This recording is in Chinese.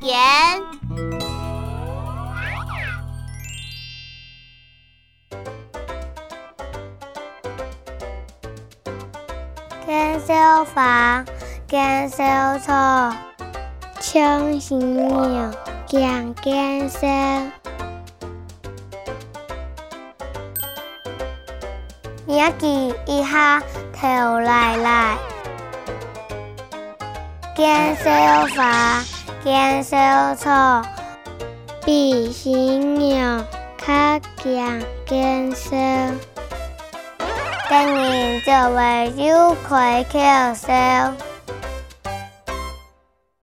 见。见小花，见小草，唱新娘见见生。年纪一下头来来，见小花，见小草，比新娘较见见生。今年就为有开口笑。